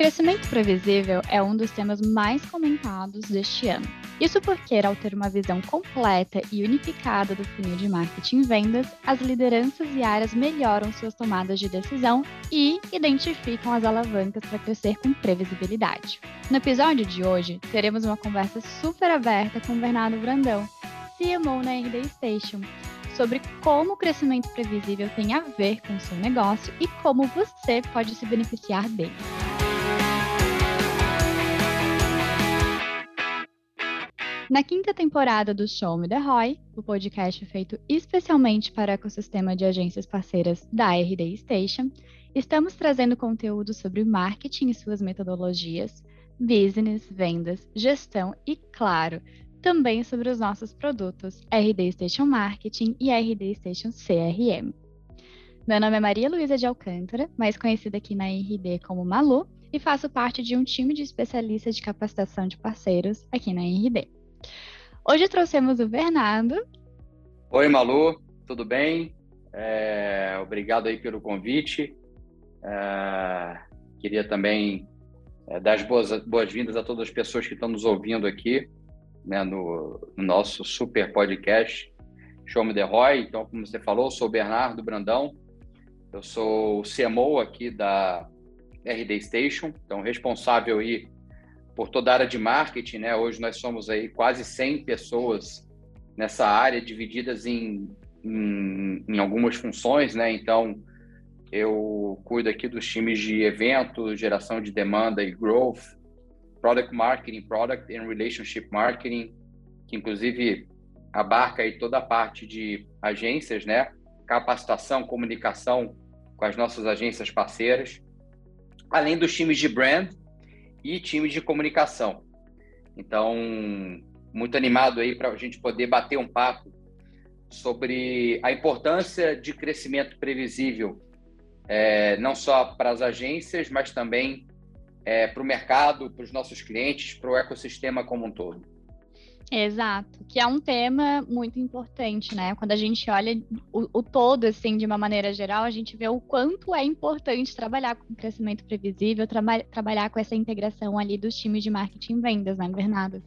Crescimento previsível é um dos temas mais comentados deste ano. Isso porque, ao ter uma visão completa e unificada do funil de marketing e vendas, as lideranças e áreas melhoram suas tomadas de decisão e identificam as alavancas para crescer com previsibilidade. No episódio de hoje, teremos uma conversa super aberta com Bernardo Brandão, CMO na RD Station, sobre como o crescimento previsível tem a ver com o seu negócio e como você pode se beneficiar dele. Na quinta temporada do Show Me The Roy, o podcast feito especialmente para o ecossistema de agências parceiras da RD Station, estamos trazendo conteúdo sobre marketing e suas metodologias, business, vendas, gestão e, claro, também sobre os nossos produtos RD Station Marketing e RD Station CRM. Meu nome é Maria Luísa de Alcântara, mais conhecida aqui na RD como Malu, e faço parte de um time de especialistas de capacitação de parceiros aqui na RD. Hoje trouxemos o Bernardo. Oi, Malu, tudo bem? É, obrigado aí pelo convite. É, queria também é, dar as boas-vindas a todas as pessoas que estão nos ouvindo aqui né, no, no, nosso super podcast Show Me The Roy. Então, como você falou, sou o Bernardo Brandão, eu sou o CMO aqui da RD Station, então responsável aí por toda a área de marketing, né? Hoje nós somos aí quase 100 pessoas nessa área, divididas em, em, em algumas funções, né? Então, eu cuido aqui dos times de eventos, geração de demanda e growth, product marketing, product and relationship marketing, que inclusive abarca aí toda a parte de agências, né? Capacitação, comunicação com as nossas agências parceiras, além dos times de brand, e times de comunicação. Então, muito animado aí para a gente poder bater um papo sobre a importância de crescimento previsível, é, não só para as agências, mas também é, para o mercado, para os nossos clientes, para o ecossistema como um todo. Exato, que é um tema muito importante, né? Quando a gente olha o, o, todo, assim, de uma maneira geral, a gente vê o quanto é importante trabalhar com crescimento previsível, tra trabalhar com essa integração ali dos times de marketing e vendas, né, Bernardo?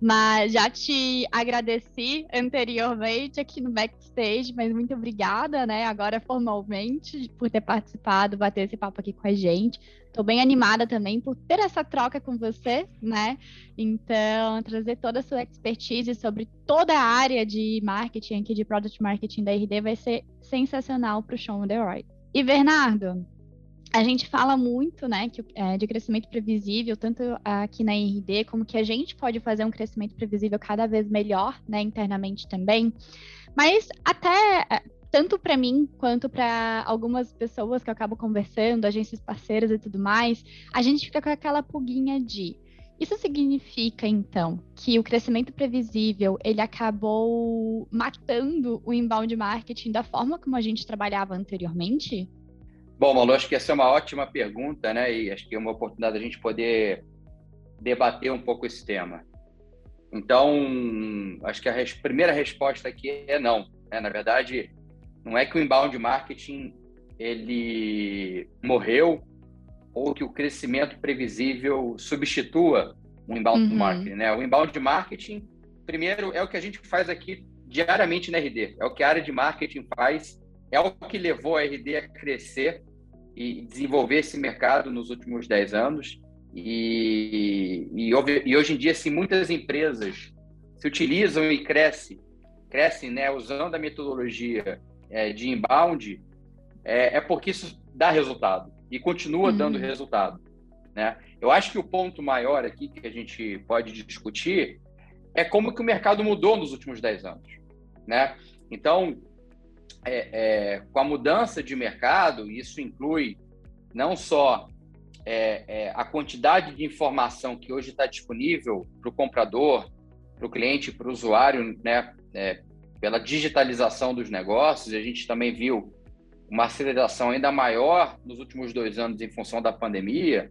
Mas já te agradeci anteriormente aqui no backstage, mas muito obrigada, né? Agora formalmente por ter participado, bater esse papo aqui com a gente. Estou bem animada também por ter essa troca com você, né? Então, trazer toda a sua expertise sobre toda a área de marketing aqui, de product marketing da RD, vai ser sensacional para o Show The Roy. E Bernardo, a gente fala muito, né, que, é, de crescimento previsível, tanto aqui na RD, como que a gente pode fazer um crescimento previsível cada vez melhor, né, internamente também. Mas até é, tanto para mim quanto para algumas pessoas que eu acabo conversando, agências parceiras e tudo mais, a gente fica com aquela pulguinha de isso significa então que o crescimento previsível ele acabou matando o inbound marketing da forma como a gente trabalhava anteriormente? Bom, Malu, acho que essa é uma ótima pergunta, né? E acho que é uma oportunidade da gente poder debater um pouco esse tema. Então, acho que a res primeira resposta aqui é não. Né? Na verdade, não é que o inbound marketing ele morreu ou que o crescimento previsível substitua o inbound uhum. marketing, né? O inbound marketing, primeiro, é o que a gente faz aqui diariamente na RD. É o que a área de marketing faz, é o que levou a RD a crescer e desenvolver esse mercado nos últimos 10 anos. E, e, e, hoje em dia, se muitas empresas se utilizam e crescem, crescem né, usando a metodologia é, de inbound, é, é, porque isso dá resultado e continua uhum. dando resultado. Né? Eu acho que o ponto maior aqui que a gente pode discutir é como que o mercado mudou nos últimos 10 anos. Né? Então, é, é, com a mudança de mercado, isso inclui não só é, é a quantidade de informação que hoje está disponível para o comprador, para o cliente, para o usuário, né, é, pela digitalização dos negócios, a gente também viu uma aceleração ainda maior nos últimos dois anos em função da pandemia.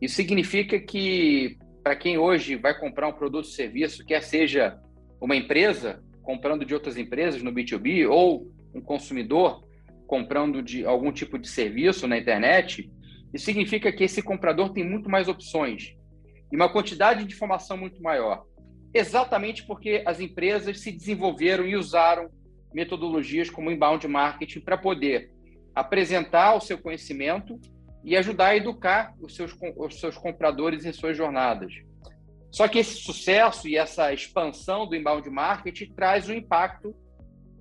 Isso significa que, para quem hoje vai comprar um produto ou serviço, quer seja uma empresa comprando de outras empresas no B2B ou um consumidor comprando de algum tipo de serviço na internet, Isso significa que esse comprador tem muito mais opções e uma quantidade de informação muito maior. Exatamente porque as empresas se desenvolveram e usaram metodologias como inbound marketing para poder apresentar o seu conhecimento e ajudar a educar os seus, os seus compradores em suas jornadas. Só que esse sucesso e essa expansão do inbound marketing traz o impacto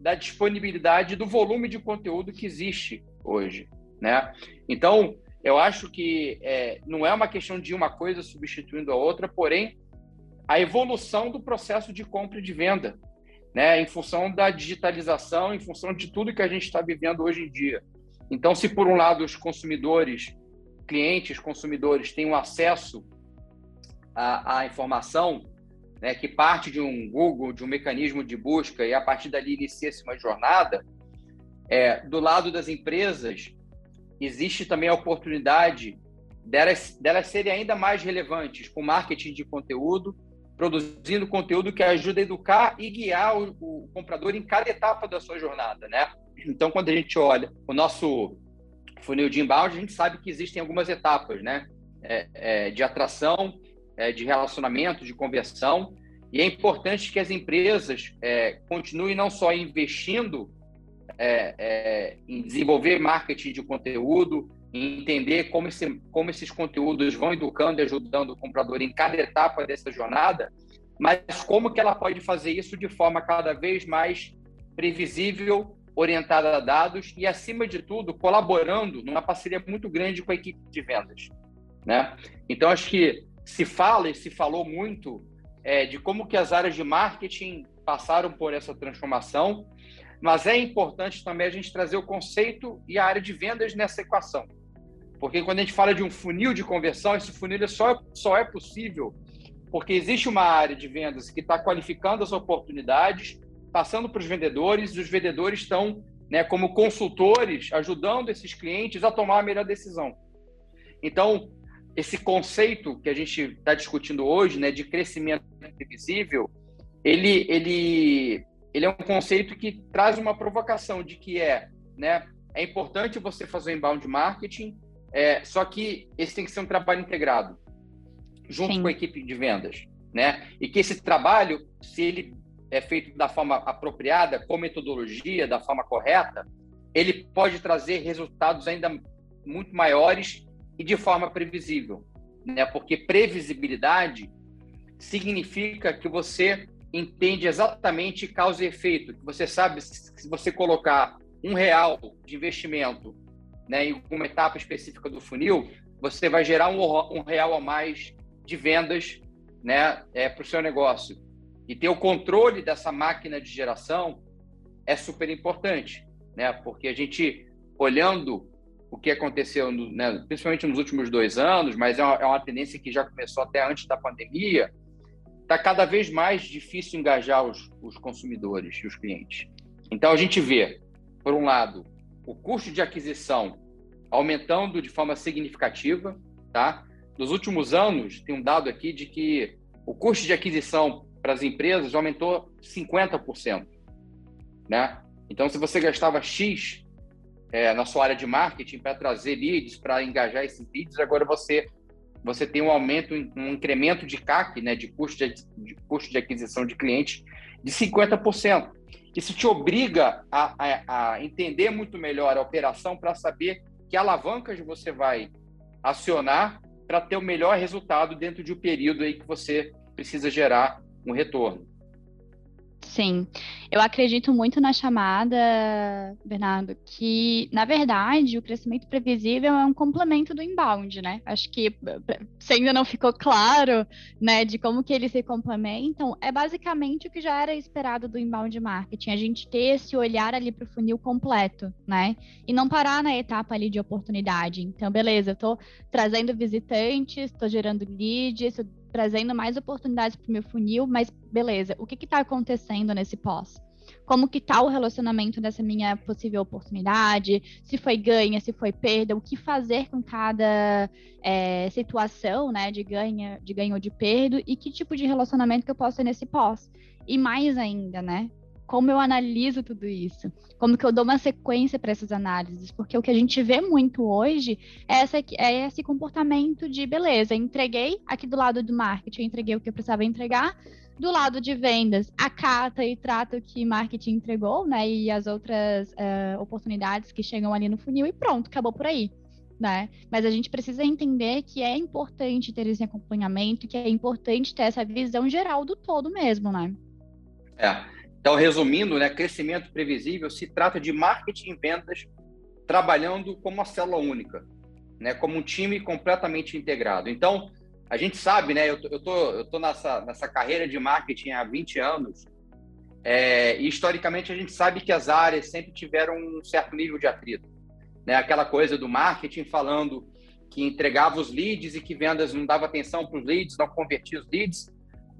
da disponibilidade do volume de conteúdo que existe hoje, né? Então, eu acho que é, não é uma questão de uma coisa substituindo a outra, porém, a evolução do processo de compra e de venda, né? Em função da digitalização, em função de tudo que a gente está vivendo hoje em dia. Então, se por um lado os consumidores, clientes, consumidores têm um acesso à, à informação, né, que parte de um Google, de um mecanismo de busca, e a partir dali inicia-se uma jornada, é, do lado das empresas, existe também a oportunidade delas, delas serem ainda mais relevantes com marketing de conteúdo, produzindo conteúdo que ajuda a educar e guiar o, o comprador em cada etapa da sua jornada, né? Então, quando a gente olha o nosso funil de inbound, a gente sabe que existem algumas etapas, né? É, é, de atração, é, de relacionamento, de conversão. E é importante que as empresas é, continuem não só investindo é, é, em desenvolver marketing de conteúdo, em entender como, esse, como esses conteúdos vão educando e ajudando o comprador em cada etapa dessa jornada, mas como que ela pode fazer isso de forma cada vez mais previsível, orientada a dados e, acima de tudo, colaborando numa parceria muito grande com a equipe de vendas. Né? Então, acho que se fala e se falou muito é, de como que as áreas de marketing passaram por essa transformação, mas é importante também a gente trazer o conceito e a área de vendas nessa equação. Porque quando a gente fala de um funil de conversão, esse funil só, só é possível porque existe uma área de vendas que está qualificando as oportunidades, passando para os vendedores, e os vendedores estão, né, como consultores, ajudando esses clientes a tomar a melhor decisão. Então, esse conceito que a gente está discutindo hoje, né, de crescimento previsível, ele, ele, ele é um conceito que traz uma provocação de que é, né, é importante você fazer inbound marketing, é, só que esse tem que ser um trabalho integrado, junto Sim. com a equipe de vendas, né? E que esse trabalho, se ele é feito da forma apropriada, com metodologia, da forma correta, ele pode trazer resultados ainda muito maiores e de forma previsível, né? Porque previsibilidade significa que você entende exatamente causa e efeito, que você sabe se você colocar um real de investimento né, em uma etapa específica do funil, você vai gerar um, um real a mais de vendas né, é, para o seu negócio. E ter o controle dessa máquina de geração é super importante, né, porque a gente, olhando o que aconteceu, né, principalmente nos últimos dois anos, mas é uma, é uma, tendência que já começou até antes da pandemia, está cada vez mais difícil engajar os, os consumidores e os clientes. Então, a gente vê, por um lado, o custo de aquisição aumentando de forma significativa, tá? Nos últimos anos, tem um dado aqui de que o custo de aquisição para as empresas aumentou 50%, né? Então, se você gastava X é, na sua área de marketing para trazer leads, para engajar esses leads, agora você você tem um aumento, um incremento de CAC, né, de custo de, de custo de aquisição de clientes, de 50%. Isso te obriga a, a, a entender muito melhor a operação para saber que alavancas você vai acionar para ter o melhor resultado dentro de um período aí que você precisa gerar um retorno. Sim, eu acredito muito na chamada, Bernardo, que, na verdade, o crescimento previsível é um complemento do inbound, né? Acho que se ainda não ficou claro, né, de como que eles se complementam, é basicamente o que já era esperado do inbound marketing, a gente ter esse olhar ali para o funil completo, né? E não parar na etapa ali de oportunidade. Então, beleza, eu estou trazendo visitantes, estou gerando leads, trazendo mais oportunidades para o meu funil, mas beleza, o que está acontecendo nesse pós? Como que está o relacionamento dessa minha possível oportunidade? Se foi ganha, se foi perda, o que fazer com cada é, situação, né, de ganha, de ganho ou de perda, e que tipo de relacionamento que eu posso ter nesse pós? E mais ainda, né, como eu analiso tudo isso, como que eu dou uma sequência para essas análises, porque o que a gente vê muito hoje é, essa, é esse comportamento de beleza, entreguei aqui do lado do marketing, entreguei o que eu precisava entregar, do lado de vendas, acata e trata o que marketing entregou, né? E as outras uh, oportunidades que chegam ali no funil e pronto, acabou por aí. Né? Mas a gente precisa entender que é importante ter esse acompanhamento, que é importante ter essa visão geral do todo mesmo, né? É. Então, resumindo, né, crescimento previsível se trata de marketing e vendas trabalhando como uma célula única, né, como um time completamente integrado. Então, a gente sabe, né? Eu tô, eu tô, eu tô nessa, nessa carreira de marketing há 20 anos, é, e historicamente a gente sabe que as áreas sempre tiveram um certo nível de atrito. Né? Aquela coisa do marketing falando que entregava os leads e que vendas não dava atenção para os leads, não convertia os leads.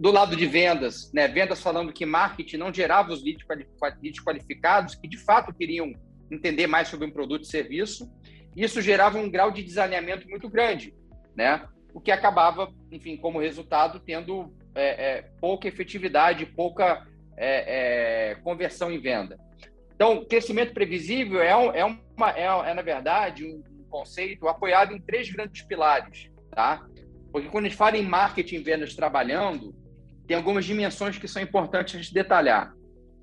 Do lado de vendas, né? vendas falando que marketing não gerava os leads qualificados, que de fato queriam entender mais sobre um produto e serviço. Isso gerava um grau de desalinhamento muito grande. Né? o que acabava, enfim, como resultado, tendo é, é, pouca efetividade, pouca é, é conversão em venda. Então, crescimento previsível é, é, uma, é, é, na verdade, um conceito apoiado em três grandes pilares, tá? Porque quando a gente fala em marketing e vendas trabalhando, tem algumas dimensões que são importantes a gente detalhar.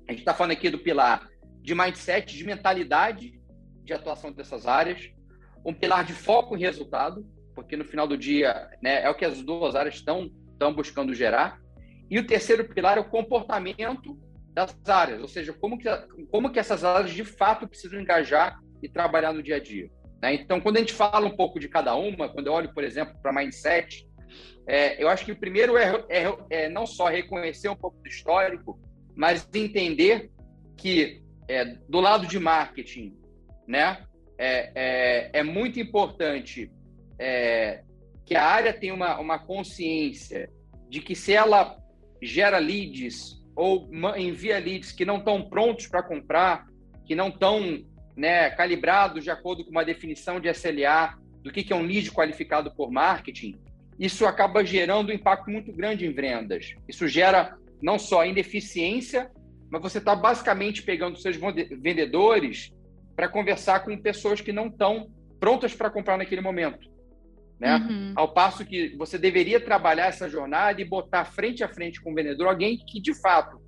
A gente está falando aqui do pilar de mindset, de mentalidade de atuação dessas áreas, um pilar de foco em resultado, porque no final do dia né, é o que as duas áreas estão, estão buscando gerar. E o terceiro pilar é o comportamento das áreas, ou seja, como que, como que essas áreas de fato precisam engajar e trabalhar no dia a dia. Né? Então, quando a gente fala um pouco de cada uma, quando eu olho, por exemplo, para mindset, é, eu acho que o primeiro é, é, é, não só reconhecer um pouco do histórico, mas entender que é, do lado de marketing, né, é, é, é muito importante que a área tem uma, uma consciência de que se ela gera leads ou envia leads que não estão prontos para comprar, que não estão né, calibrados de acordo com uma definição de SLA do que, que é um lead qualificado por marketing, isso acaba gerando um impacto muito grande em vendas. Isso gera não só ineficiência, mas você está basicamente pegando seus vendedores para conversar com pessoas que não estão prontas para comprar naquele momento né? Uhum. Ao passo que você deveria trabalhar essa jornada e botar frente a frente com o vendedor alguém que de fato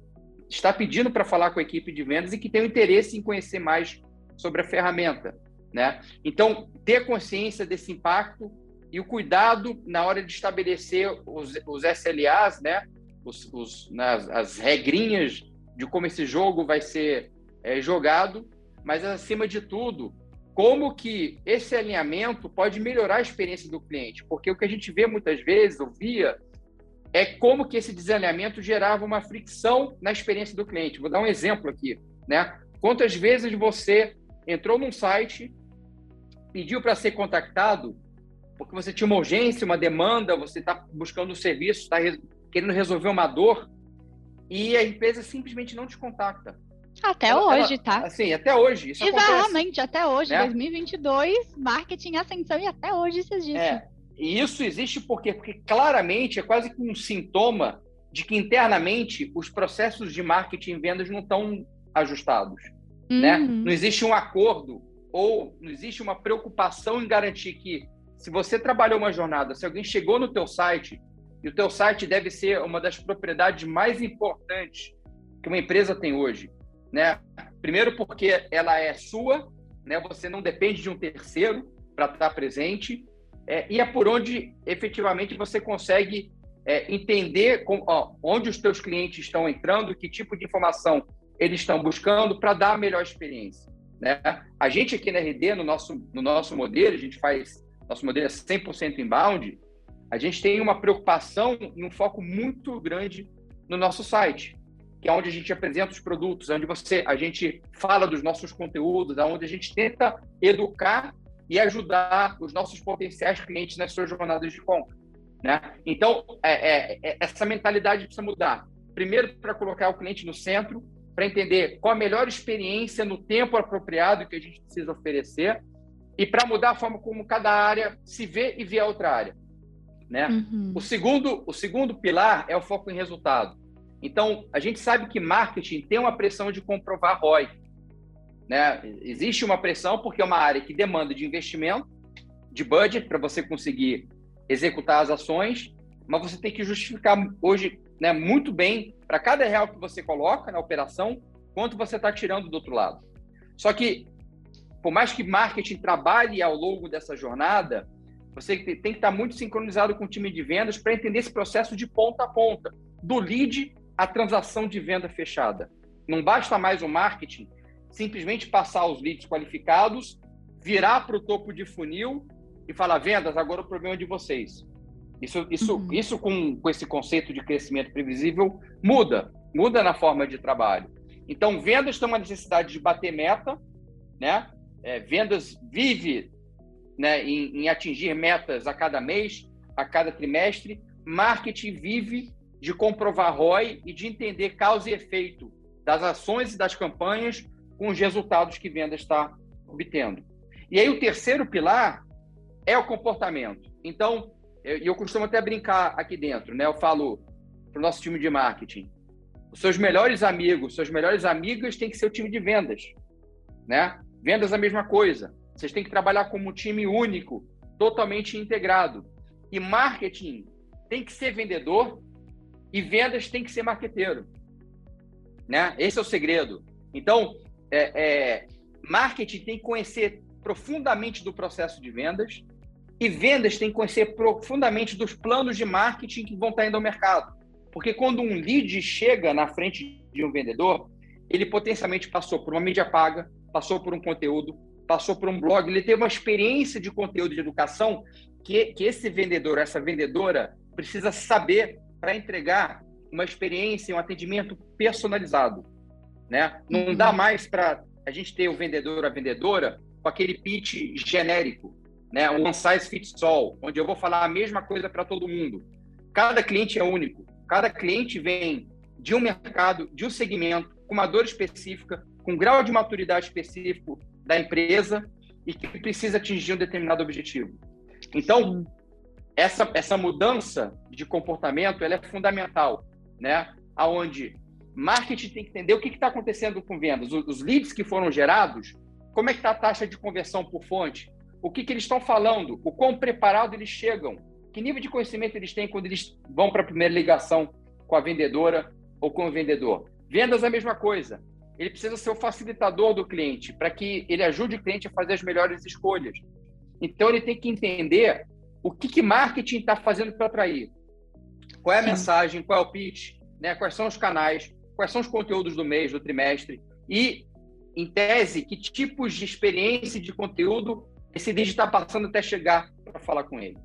está pedindo para falar com a equipe de vendas e que tem o interesse em conhecer mais sobre a ferramenta, né? Então, ter consciência desse impacto e o cuidado na hora de estabelecer os, os SLAs, né? Os, os, nas, as regrinhas de como esse jogo vai ser é, jogado, mas acima de tudo, como que esse alinhamento pode melhorar a experiência do cliente, porque o que a gente vê muitas vezes, ouvia, é como que esse desalinhamento gerava uma fricção na experiência do cliente. Vou dar um exemplo aqui, né? Quantas vezes você entrou num site, pediu para ser contactado, porque você tinha uma urgência, uma demanda, você está buscando um serviço, está querendo resolver uma dor, e a empresa simplesmente não te contacta. Até ela, hoje, ela, tá? Assim, até hoje. Isso Exatamente, acontece, até hoje, né? 2022, marketing ascensão e até hoje isso existe. É, e isso existe por quê? Porque claramente é quase que um sintoma de que internamente os processos de marketing e vendas não estão ajustados. Né? Uhum. Né? Não existe um acordo ou não existe uma preocupação em garantir que se você trabalhou uma jornada, se alguém chegou no teu site, e o teu site deve ser uma das propriedades mais importantes que uma empresa tem hoje, né? Primeiro porque ela é sua, né? Você não depende de um terceiro para estar presente, é, e é por onde efetivamente você consegue é, entender com, ó, onde os teus clientes estão entrando, que tipo de informação eles estão buscando para dar a melhor experiência. Né? A gente aqui na RD, no nosso, no nosso modelo, a gente faz, nosso modelo é 100% inbound, a gente tem uma preocupação e um foco muito grande no nosso site que é onde a gente apresenta os produtos, onde você, a gente fala dos nossos conteúdos, onde a gente tenta educar e ajudar os nossos potenciais clientes nas suas jornadas de compra. Né? Então, é, é, é essa mentalidade precisa mudar. Primeiro, para colocar o cliente no centro, para entender qual a melhor experiência no tempo apropriado que a gente precisa oferecer e para mudar a forma como cada área se vê e vê a outra área. Né? Uhum. O, segundo, o segundo pilar é o foco em resultado Então, a gente sabe que marketing tem uma pressão de comprovar ROI. Né? Existe uma pressão porque é uma área que demanda de investimento, de budget, para você conseguir executar as ações, mas você tem que justificar hoje né, muito bem para cada real que você coloca na operação, quanto você está tirando do outro lado. Só que, por mais que marketing trabalhe ao longo dessa jornada, você tem que estar muito sincronizado com o time de vendas para entender esse processo de ponta a ponta, do lead à transação de venda fechada. Não basta mais o marketing simplesmente passar os leads qualificados, virar para o topo de funil e falar: vendas, agora o problema é de vocês. Isso, isso, uhum. isso com, com esse conceito de crescimento previsível muda, muda na forma de trabalho. Então, vendas tem uma necessidade de bater meta, né? É, vendas vive né, em, em atingir metas a cada mês, a cada trimestre. Marketing vive de comprovar ROI e de entender causa e efeito das ações e das campanhas com os resultados que venda está obtendo. E aí o terceiro pilar é o comportamento. Então, eu, eu costumo até brincar aqui dentro, né? Eu falo para o nosso time de marketing, os seus melhores amigos, suas melhores amigas têm que ser o time de vendas, né? Vendas a mesma coisa. Vocês têm que trabalhar como um time único, totalmente integrado. E marketing tem que ser vendedor e vendas tem que ser marqueteiro, né? Esse é o segredo. Então, é, é, marketing tem que conhecer profundamente do processo de vendas e vendas tem que conhecer profundamente dos planos de marketing que vão estar indo ao mercado. Porque quando um lead chega na frente de um vendedor, ele potencialmente passou por uma mídia paga, passou por um conteúdo, passou por um blog, ele teve uma experiência de conteúdo de educação que, que esse vendedor, essa vendedora, precisa saber para entregar uma experiência, um atendimento personalizado. Né? Não uhum. dá mais para a gente ter o vendedor, a vendedora, com aquele pitch genérico, né? um one size fits all, onde eu vou falar a mesma coisa para todo mundo. Cada cliente é único. Cada cliente vem de um mercado, de um segmento, com uma dor específica, com grau de maturidade específico da empresa e que precisa atingir um determinado objetivo. Então, essa, essa mudança de comportamento ela é fundamental, né? Aonde marketing tem que entender o que está acontecendo com vendas, os, os, leads que foram gerados, como é que está a taxa de conversão por fonte, o que, que eles estão falando, o quão preparado eles chegam, que nível de conhecimento eles têm quando eles vão para a primeira ligação com a vendedora ou com o vendedor? Vendas é a mesma coisa. Ele precisa ser o facilitador do cliente para que ele ajude o cliente a fazer as melhores escolhas. Então ele tem que entender o que, que marketing está fazendo para atrair. Qual é a Sim. mensagem, qual é o pitch, né? quais são os canais, quais são os conteúdos do mês, do trimestre e, em tese, que tipos de experiência e de conteúdo esse lead está passando até chegar para falar com ele.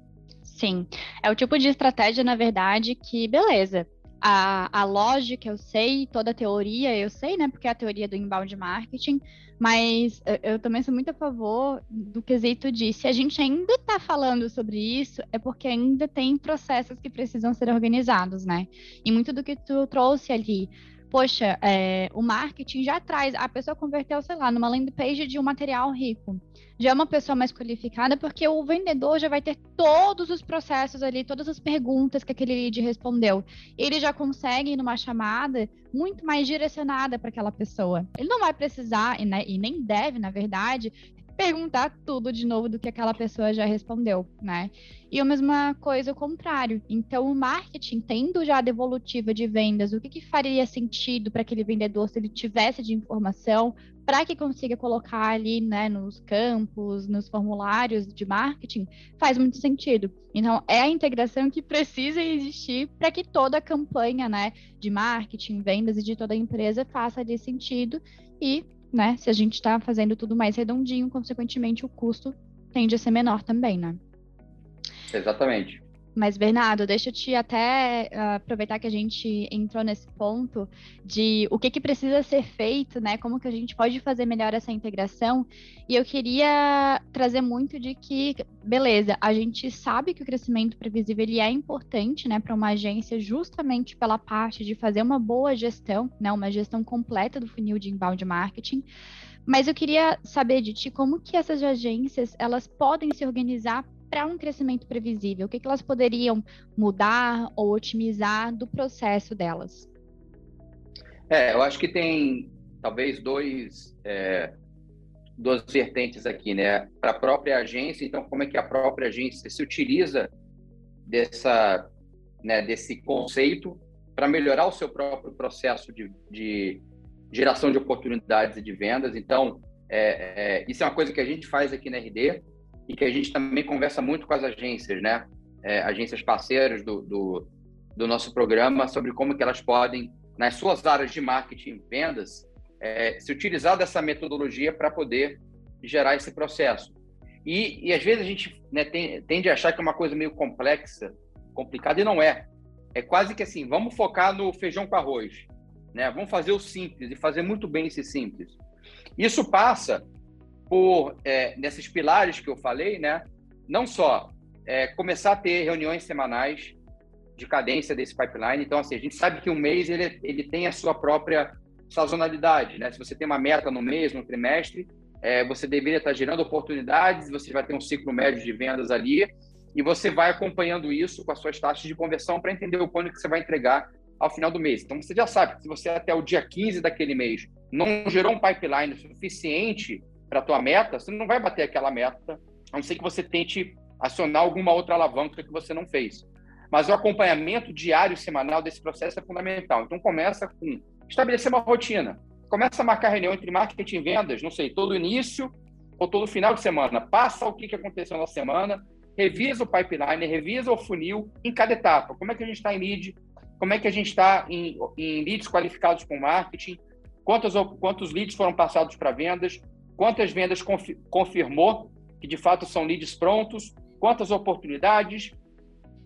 Sim, é o tipo de estratégia, na verdade, que beleza. A, a lógica eu sei, toda a teoria eu sei, né? Porque é a teoria do inbound marketing, mas eu, também sou muito a favor do quesito de se a gente ainda está falando sobre isso, é porque ainda tem processos que precisam ser organizados, né? E muito do que tu trouxe ali poxa, é, o marketing já traz, a pessoa converteu, sei lá, numa landing page de um material rico. Já é uma pessoa mais qualificada, porque o vendedor já vai ter todos os processos ali, todas as perguntas que aquele lead respondeu. Ele já consegue, numa chamada, muito mais direcionada para aquela pessoa. Ele não vai precisar, e, né, e nem deve, na verdade, perguntar tudo de novo do que aquela pessoa já respondeu, né? E a mesma coisa o contrário. Então, o marketing, tendo já a devolutiva de vendas, o que, que faria sentido para aquele vendedor se ele tivesse de informação para que consiga colocar ali, né, nos campos, nos formulários de marketing, faz muito sentido. Então, é a integração que precisa existir para que toda a campanha, né, de marketing, vendas e de toda a empresa faça ali sentido e né? Se a gente está fazendo tudo mais redondinho, consequentemente o custo tende a ser menor também, né? Exatamente. Mas, Bernardo, deixa eu te até uh, aproveitar que a gente entrou nesse ponto de o que, que precisa ser feito, né? Como que a gente pode fazer melhor essa integração. E eu queria trazer muito de que, beleza, a gente sabe que o crescimento previsível ele é importante, né, para uma agência, justamente pela parte de fazer uma boa gestão, né? Uma gestão completa do funil de inbound marketing. Mas eu queria saber de ti como que essas agências elas podem se organizar para um crescimento previsível? O que, que elas poderiam mudar ou otimizar do processo delas? É, eu acho que tem talvez dois, é, duas vertentes aqui, né? Para a própria agência, então como é que a própria agência se utiliza dessa, né, desse conceito para melhorar o seu próprio processo de, de geração de oportunidades e de vendas. Então, é, é, isso é uma coisa que a gente faz aqui na RD e que a gente também conversa muito com as agências, né? É, agências parceiras do, do, do, nosso programa sobre como que elas podem, nas suas áreas de marketing e vendas, é, se utilizar dessa metodologia para poder gerar esse processo. E, e às vezes a gente né, tem, tende a achar que é uma coisa meio complexa, complicada, e não é. É quase que assim, vamos focar no feijão com arroz. Né? Vamos fazer o simples e fazer muito bem esse simples. Isso passa por, é, nesses pilares que eu falei, né? não só é, começar a ter reuniões semanais de cadência desse pipeline. Então, assim, a gente sabe que um mês ele, ele tem a sua própria sazonalidade. Né? Se você tem uma meta no mês, no trimestre, é, você deveria estar gerando oportunidades, você vai ter um ciclo médio de vendas ali, e você vai acompanhando isso com as suas taxas de conversão para entender o quanto que você vai entregar ao final do mês. Então, você já sabe que se você até o dia 15 daquele mês não gerou um pipeline suficiente para a tua meta, você não vai bater aquela meta, a não ser que você tente acionar alguma outra alavanca que você não fez. Mas o acompanhamento diário semanal desse processo é fundamental. Então, começa com estabelecer uma rotina. Começa a marcar reunião entre marketing e vendas, não sei, todo início ou todo final de semana. Passa o que aconteceu na semana, revisa o pipeline, revisa o funil em cada etapa. Como é que a gente está em lead? Como é que a gente está em, em, leads qualificados com marketing? Quantos, quantos leads foram passados para vendas? Quantas vendas confirmou que de fato são leads prontos? Quantas oportunidades?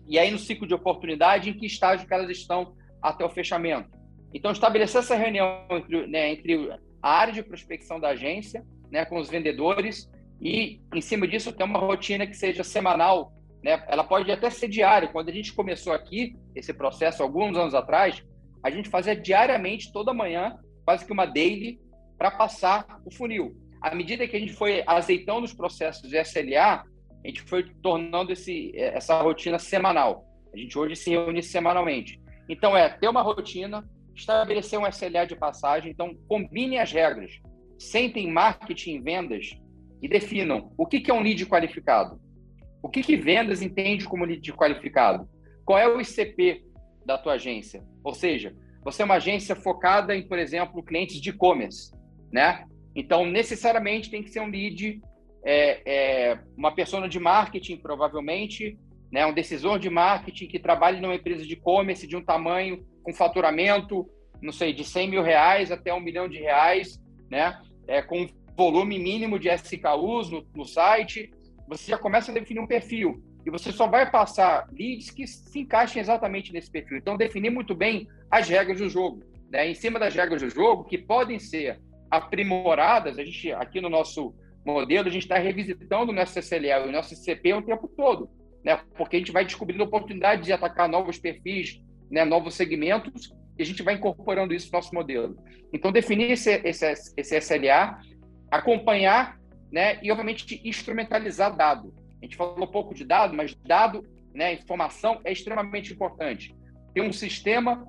E aí, no ciclo de oportunidade, em que estágio que elas estão até o fechamento? Então, estabelecer essa reunião entre, né, entre a área de prospecção da agência, né, com os vendedores, e, em cima disso, ter uma rotina que seja semanal. Né? Ela pode até ser diária. Quando a gente começou aqui, esse processo, alguns anos atrás, a gente fazia diariamente, toda manhã, quase que uma daily, para passar o funil. À medida que a gente foi azeitando os processos de SLA, a gente foi tornando esse, essa rotina semanal. A gente hoje se reúne semanalmente. Então, é ter uma rotina, estabelecer um SLA de passagem. Então, combine as regras. Sentem marketing vendas e definam o que é um lead qualificado. O que, que vendas entende como lead qualificado? Qual é o ICP da tua agência? Ou seja, você é uma agência focada em, por exemplo, clientes de e-commerce, né? Então, necessariamente tem que ser um lead, é, é, uma pessoa de marketing, provavelmente, né? um decisor de marketing que trabalhe numa empresa de e-commerce de um tamanho com faturamento, não sei, de 100 mil reais até um milhão de reais, né? É, com volume mínimo de SKUs no, no site, você já começa a definir um perfil. E você só vai passar leads que se encaixem exatamente nesse perfil. Então, definir muito bem as regras do jogo. Né? Em cima das regras do jogo, que podem ser aprimoradas, a gente, aqui no nosso modelo, a gente está revisitando o nosso CCLA e o nosso CP o tempo todo. Né? Porque a gente vai descobrindo oportunidades de atacar novos perfis, né, novos segmentos, e a gente vai incorporando isso no nosso modelo. Então, definir esse, esse, esse SLA, acompanhar né, e, obviamente, instrumentalizar dado. A gente falou pouco de dado, mas dado, né, informação é extremamente importante. Ter um sistema,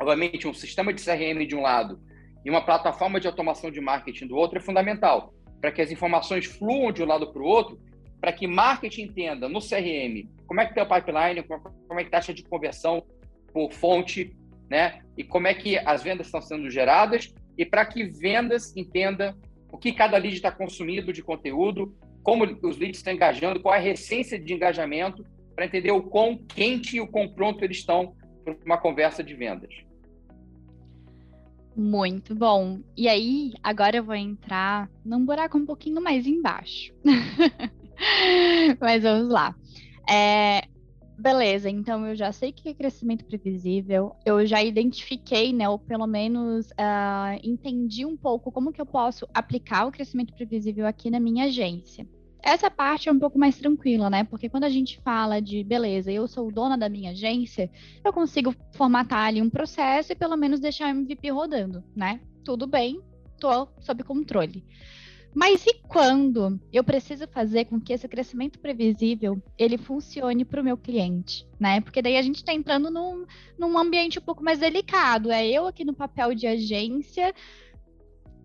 obviamente, um sistema de CRM de um lado e uma plataforma de automação de marketing do outro é fundamental, para que as informações fluam de um lado para o outro, para que marketing entenda no CRM como é que está o pipeline, como é que está a taxa de conversão, por fonte, né? E como é que as vendas estão sendo geradas e para que vendas entenda o que cada lead está consumindo de conteúdo, como os leads estão engajando, qual é a recência de engajamento, para entender o quão quente e o quão pronto eles estão para uma conversa de vendas. Muito bom. E aí, agora eu vou entrar num buraco um pouquinho mais embaixo. Mas vamos lá. É, beleza, então eu já sei que é crescimento previsível, eu já identifiquei, né, ou pelo menos uh, entendi um pouco como que eu posso aplicar o crescimento previsível aqui na minha agência. Essa parte é um pouco mais tranquila, né? Porque quando a gente fala de beleza, eu sou dona da minha agência, eu consigo formatar ali um processo e pelo menos deixar o MVP rodando, né? Tudo bem, tô sob controle. Mas e quando eu preciso fazer com que esse crescimento previsível ele funcione para o meu cliente, né? Porque daí a gente está entrando num, num ambiente um pouco mais delicado. É eu aqui no papel de agência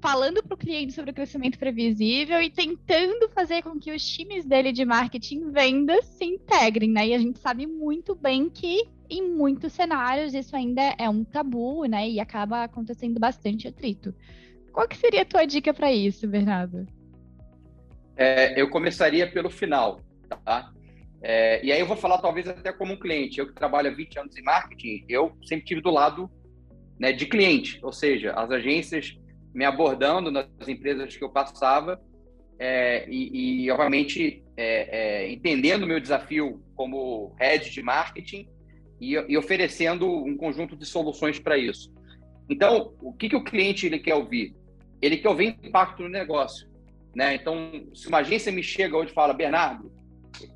falando para o cliente sobre o crescimento previsível e tentando fazer com que os times dele de marketing vendas se integrem, né? E a gente sabe muito bem que em muitos cenários isso ainda é um tabu, né? E acaba acontecendo bastante atrito. Qual que seria a tua dica para isso, Bernardo? É, eu começaria pelo final, tá? É, e aí eu vou falar talvez até como um cliente. Eu que trabalho há 20 anos em marketing, eu sempre tive do lado né, de cliente, ou seja, as agências me abordando nas empresas que eu passava é, e, e, obviamente, é, é, entendendo o meu desafio como head de marketing e, e, oferecendo um conjunto de soluções para isso. Então, o que, que o cliente ele quer ouvir? Ele quer ouvir impacto no negócio. Né? Então, se uma agência me chega hoje e fala, Bernardo,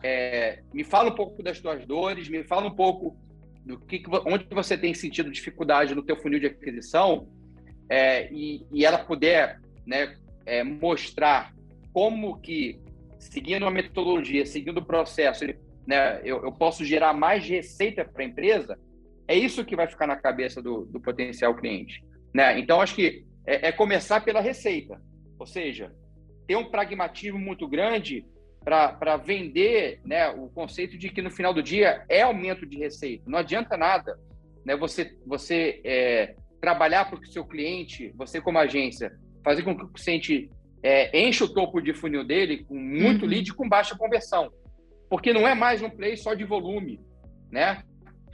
é, me fala um pouco das tuas dores, me fala um pouco do que, onde você tem sentido dificuldade no teu funil de aquisição, é, e, e, ela puder né, é, mostrar como que, seguindo uma metodologia, seguindo o processo, né, eu, eu posso gerar mais receita para a empresa, é isso que vai ficar na cabeça do, do potencial cliente. Né? Então, acho que é, é começar pela receita, ou seja, ter um pragmatismo muito grande para vender né, o conceito de que no final do dia é aumento de receita. Não adianta nada né, você, você é, trabalhar para o seu cliente, você como agência, fazer com que o cliente é, enche o topo de funil dele com muito uhum. lead com baixa conversão. Porque não é mais um play só de volume, né?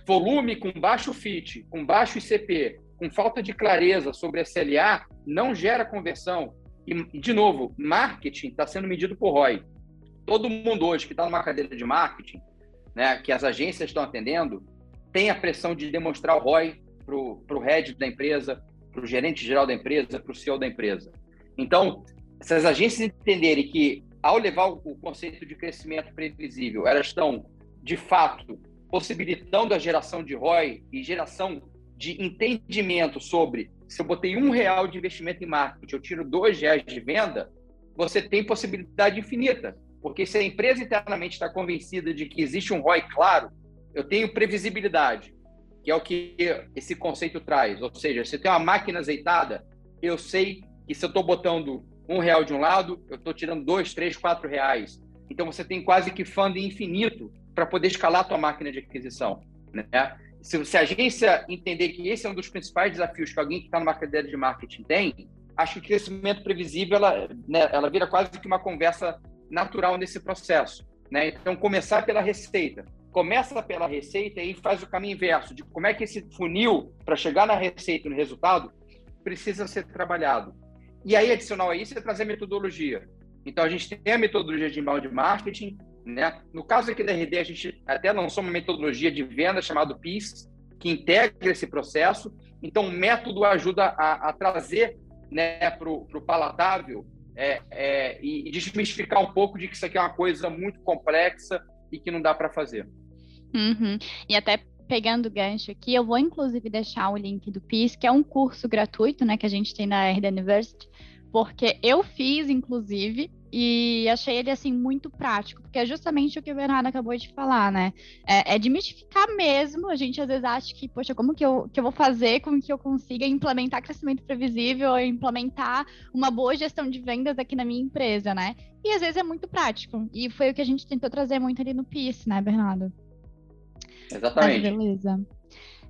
Volume com baixo fit, com baixo ICP, com falta de clareza sobre SLA, não gera conversão. E, de novo, marketing está sendo medido por ROI. Todo mundo hoje que está numa cadeira de marketing, né, que as agências estão atendendo, tem a pressão de demonstrar o ROI para o head da empresa, para o gerente geral da empresa, para o CEO da empresa. Então, se as agências entenderem que, ao levar o conceito de crescimento previsível, elas estão, de fato, possibilitando a geração de ROI e geração de entendimento sobre se eu botei um real de investimento em marketing, eu tiro dois reais de venda, você tem possibilidade infinita. Porque se a empresa internamente está convencida de que existe um ROI claro, eu tenho previsibilidade, que é o que esse conceito traz. Ou seja, se tem uma máquina azeitada, eu sei que se eu estou botando um real de um lado, eu estou tirando dois, três, quatro reais. Então você tem quase que funding infinito para poder escalar a tua máquina de aquisição. Né? Se, se, a agência entender que esse é um dos principais desafios que alguém que está numa cadeira de marketing tem, acho que o crescimento previsível ela, né, ela vira quase que uma conversa natural nesse processo. Né? Então, começar pela receita começa pela receita e faz o caminho inverso de como é que esse funil para chegar na receita e no resultado precisa ser trabalhado. E aí, adicional a isso, é trazer metodologia. Então, a gente tem a metodologia de inbound marketing, né? No caso aqui da RD, a gente até lançou uma metodologia de venda chamada PIS, que integra esse processo. Então, o método ajuda a, a trazer né, para o palatável é, é, e desmistificar um pouco de que isso aqui é uma coisa muito complexa e que não dá para fazer. Uhum. E até pegando o gancho aqui, eu vou inclusive deixar o link do PIS, que é um curso gratuito, né, que a gente tem na RD University, porque eu fiz, inclusive, e achei ele, assim, muito prático, porque é justamente o que o Bernardo acabou de falar, né? É, é demitificar mesmo, a gente às vezes acha que, poxa, como que eu, que eu vou fazer com que eu consiga implementar crescimento previsível, implementar uma boa gestão de vendas aqui na minha empresa, né? E às vezes é muito prático, e foi o que a gente tentou trazer muito ali no PIS, né, Bernardo? Exatamente. Ah, beleza.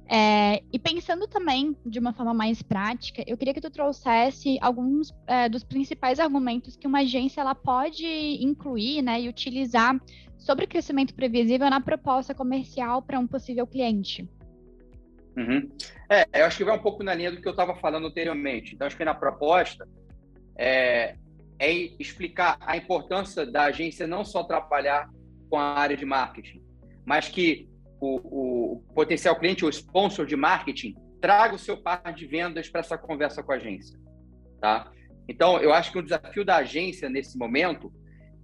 É, e pensando também de uma forma mais prática, eu queria que tu trouxesse alguns é, dos principais argumentos que uma agência ela pode incluir né, e utilizar sobre crescimento previsível na proposta comercial para um possível cliente. Uhum. É, eu acho que vai um pouco na linha do que eu estava falando anteriormente. Então, acho que na proposta é, é explicar a importância da agência não só trabalhar com a área de marketing, mas que o, o potencial cliente, o sponsor de marketing, traga o seu par de vendas para essa conversa com a agência. Tá? Então, eu acho que o desafio da agência nesse momento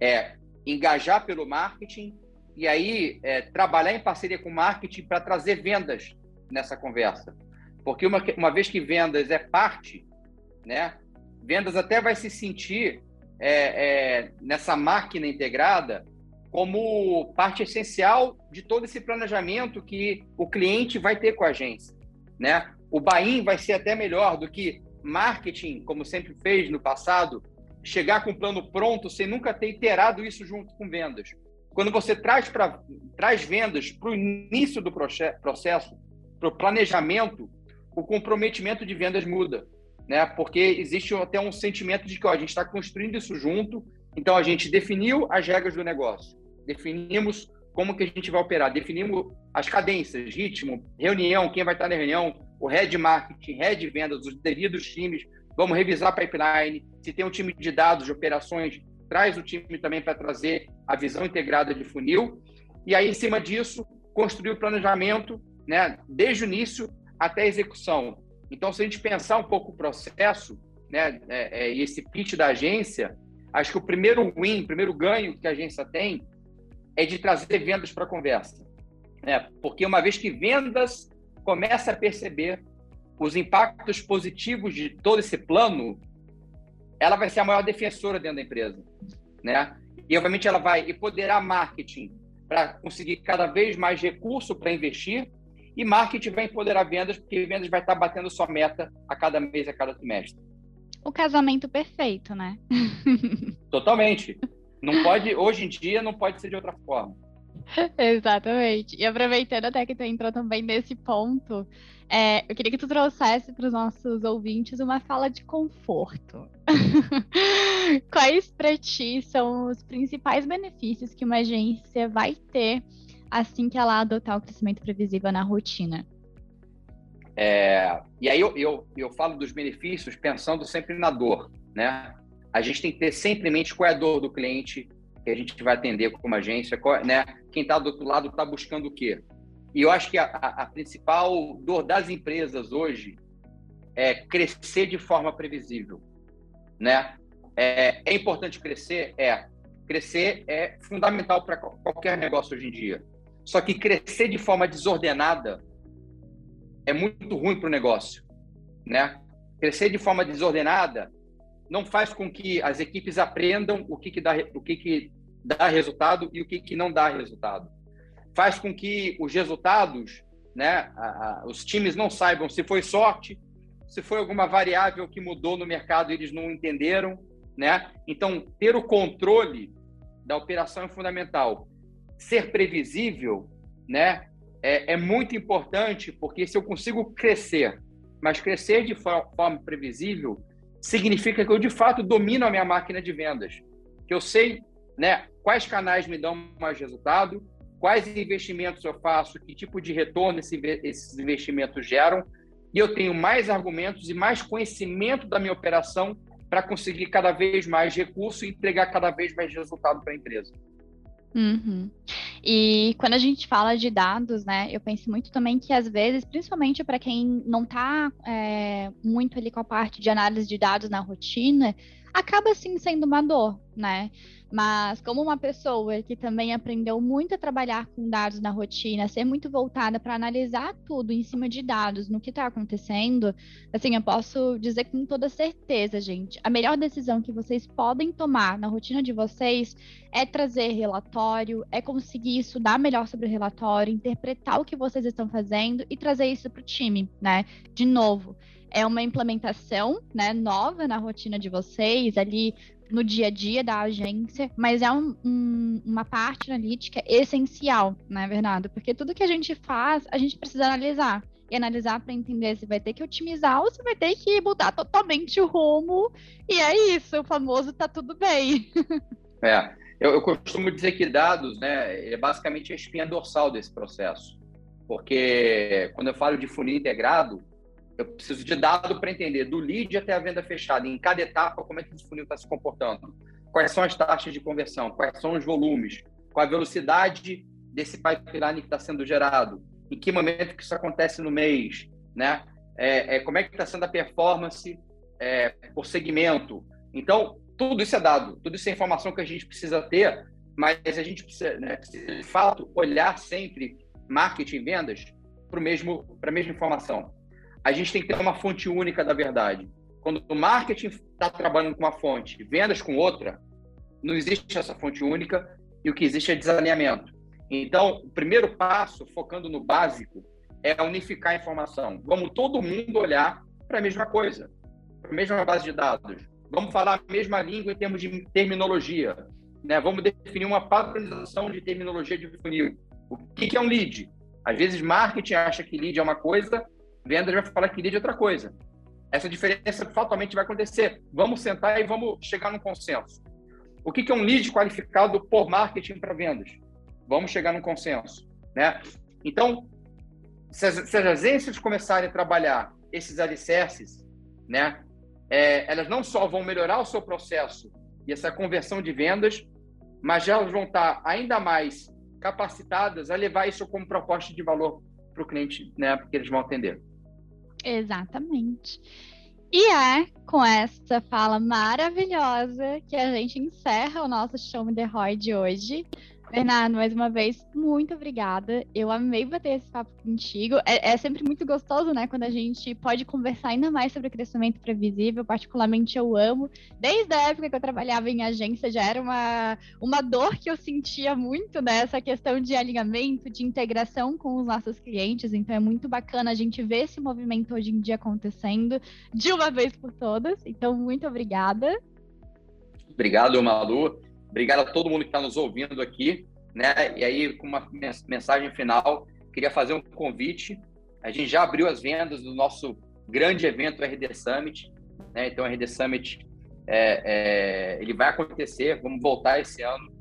é engajar pelo marketing e aí é, trabalhar em parceria com o marketing para trazer vendas nessa conversa. Porque uma, uma vez que vendas é parte, né, vendas até vai se sentir é, é, nessa máquina integrada como parte essencial de todo esse planejamento que o cliente vai ter com a agência, né? O buy vai ser até melhor do que marketing, como sempre fez no passado, chegar com um plano pronto sem nunca ter iterado isso junto com vendas. Quando você traz traz vendas para o início do processo, para o planejamento, o comprometimento de vendas muda, né? Porque existe até um sentimento de que ó, a gente está construindo isso junto, então a gente definiu as regras do negócio, definimos como que a gente vai operar, definimos as cadências, ritmo, reunião, quem vai estar na reunião, o head marketing, head vendas, os devidos times, vamos revisar a pipeline, se tem um time de dados, de operações, traz o time também para trazer a visão integrada de funil, e aí, em cima disso, construir o planejamento, né, desde o início até a execução. Então, se a gente pensar um pouco o processo, né, é, é, esse pitch da agência, acho que o primeiro win, o primeiro ganho que a agência tem é de trazer vendas para a conversa. Né? Porque uma vez que vendas começa a perceber os impactos positivos de todo esse plano, ela vai ser a maior defensora dentro da empresa, né? E obviamente ela vai empoderar marketing para conseguir cada vez mais recurso para investir e marketing vai empoderar vendas porque vendas vai estar batendo sua meta a cada mês, a cada trimestre. O casamento perfeito, né? Totalmente. Não pode, hoje em dia, não pode ser de outra forma. Exatamente. E aproveitando até que tu entrou também nesse ponto, é, eu queria que tu trouxesse para os nossos ouvintes uma fala de conforto. Quais para ti são os principais benefícios que uma agência vai ter assim que ela adotar o crescimento previsível na rotina? É, e aí eu, eu, eu falo dos benefícios pensando sempre na dor, né? A gente tem que ter sempre em mente qual é a dor do cliente que a gente vai atender como agência, qual, né? Quem está do outro lado está buscando o quê? E eu acho que a, a, principal dor das empresas hoje é crescer de forma previsível, né? É, é importante crescer, é. Crescer é fundamental para qualquer negócio hoje em dia. Só que crescer de forma desordenada é muito ruim para o negócio, né? Crescer de forma desordenada não faz com que as equipes aprendam o que, que, dá, o que, que dá resultado e o que, que não dá resultado. Faz com que os resultados, né, a, a, os times não saibam se foi sorte, se foi alguma variável que mudou no mercado e eles não entenderam, né? Então, ter o controle da operação é fundamental. Ser previsível, né, é, é muito importante, porque se eu consigo crescer, mas crescer de forma previsível, significa que eu de fato domino a minha máquina de vendas. Que eu sei, né, quais canais me dão mais resultado, quais investimentos eu faço, que tipo de retorno esses investimentos geram, e eu tenho mais argumentos e mais conhecimento da minha operação para conseguir cada vez mais recurso e entregar cada vez mais resultado para a empresa. Uhum. E quando a gente fala de dados, né, eu penso muito também que às vezes, principalmente para quem não está é, muito ali com a parte de análise de dados na rotina, acaba sim sendo uma dor, né? Mas como uma pessoa que também aprendeu muito a trabalhar com dados na rotina, ser muito voltada para analisar tudo em cima de dados, no que está acontecendo, assim, eu posso dizer com toda certeza, gente, a melhor decisão que vocês podem tomar na rotina de vocês é trazer relatório, é conseguir estudar melhor sobre o relatório, interpretar o que vocês estão fazendo e trazer isso para o time, né? De novo é uma implementação né, nova na rotina de vocês, ali no dia a dia da agência, mas é um, um, uma parte analítica essencial, não é verdade? Porque tudo que a gente faz, a gente precisa analisar. E analisar para entender se vai ter que otimizar ou se vai ter que mudar totalmente o rumo. E é isso, o famoso tá tudo bem. É, eu, eu costumo dizer que dados, né, é basicamente a espinha dorsal desse processo. Porque quando eu falo de funil integrado, eu preciso de dado para entender do lead até a venda fechada, em cada etapa, como é que esse funil está se comportando. Quais são as taxas de conversão, quais são os volumes, qual a velocidade desse pipeline que está sendo gerado, em que momento que isso acontece no mês, né? É, é como é que está sendo a performance é, por segmento. Então, tudo isso é dado, tudo isso é informação que a gente precisa ter, mas a gente precisa, né, precisa de fato, olhar sempre marketing e vendas para a mesma informação a gente tem que ter uma fonte única da verdade. Quando o marketing está trabalhando com uma fonte, vendas com outra, não existe essa fonte única e o que existe é desalinhamento. Então, o primeiro passo, focando no básico, é unificar a informação. Vamos todo mundo olhar para a mesma coisa, para a mesma base de dados. Vamos falar a mesma língua em termos de terminologia. Né? Vamos definir uma padronização de terminologia de funil. O que é um lead? Às vezes, marketing acha que lead é uma coisa, vendas vai falar que lead é outra coisa. Essa diferença fatalmente vai acontecer. Vamos sentar e vamos chegar num consenso. O que é um lead qualificado por marketing para vendas? Vamos chegar num consenso. Né? Então, se as, se as agências começarem a trabalhar esses alicerces, né, é, elas não só vão melhorar o seu processo e essa conversão de vendas, mas elas vão estar ainda mais capacitadas a levar isso como proposta de valor para o cliente, né, porque eles vão atender. Exatamente. E é com essa fala maravilhosa que a gente encerra o nosso Show Me The Roy de hoje. Bernardo, mais uma vez, muito obrigada. Eu amei bater esse papo contigo. É, é, sempre muito gostoso, né? Quando a gente pode conversar ainda mais sobre crescimento previsível. Particularmente, eu amo. Desde a época que eu trabalhava em agência, já era uma, uma dor que eu sentia muito, né? Essa questão de alinhamento, de integração com os nossos clientes. Então, é muito bacana a gente ver esse movimento hoje em dia acontecendo de uma vez por todas. Então, muito obrigada. Obrigado, Malu. Obrigado a todo mundo que está nos ouvindo aqui. Né? E aí, com uma mensagem final, queria fazer um convite. A gente já abriu as vendas do nosso grande evento RD Summit. Né? Então, o RD Summit é, é, ele vai acontecer. Vamos voltar esse ano.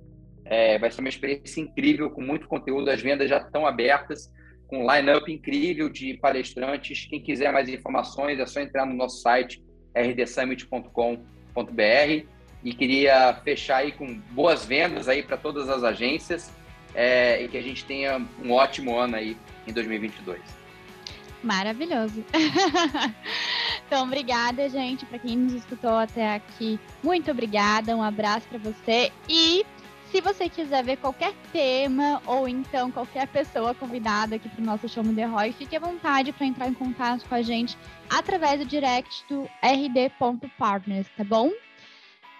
É, vai ser uma experiência incrível, com muito conteúdo. As vendas já estão abertas, com um line-up incrível de palestrantes. Quem quiser mais informações, é só entrar no nosso site rdsummit.com.br e queria fechar aí com boas vendas aí para todas as agências é, e que a gente tenha um ótimo ano aí em 2022. Maravilhoso. então, obrigada, gente, para quem nos escutou até aqui. Muito obrigada, um abraço para você e se você quiser ver qualquer tema ou então qualquer pessoa convidada aqui para o nosso show The Roy, fique à vontade para entrar em contato com a gente através do direct do rd.partners, tá bom?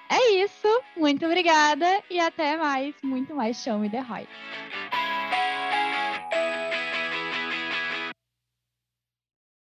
É isso. Muito obrigada e até mais. Muito mais Show Me The Roy.